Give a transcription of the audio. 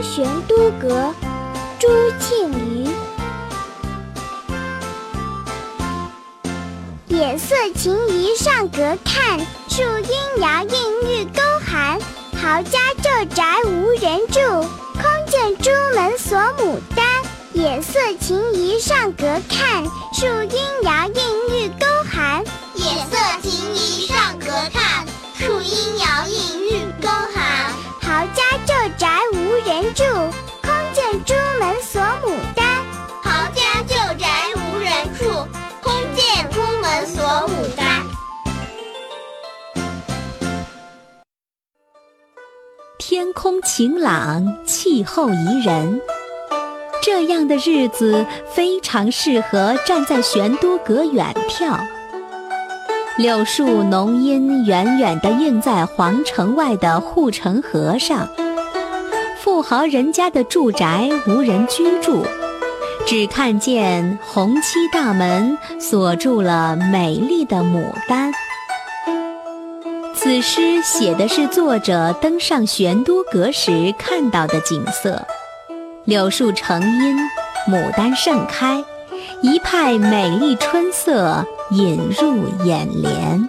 玄都阁，朱庆余。野色晴宜上阁看，树阴摇映玉钩寒。豪家旧宅无人住，空见朱门锁牡丹。野色晴宜上阁看，树阴摇天空晴朗，气候宜人，这样的日子非常适合站在玄都阁远眺。柳树浓荫远远地映在皇城外的护城河上，富豪人家的住宅无人居住，只看见红漆大门锁住了美丽的牡丹。此诗写的是作者登上玄都阁时看到的景色：柳树成荫，牡丹盛开，一派美丽春色引入眼帘。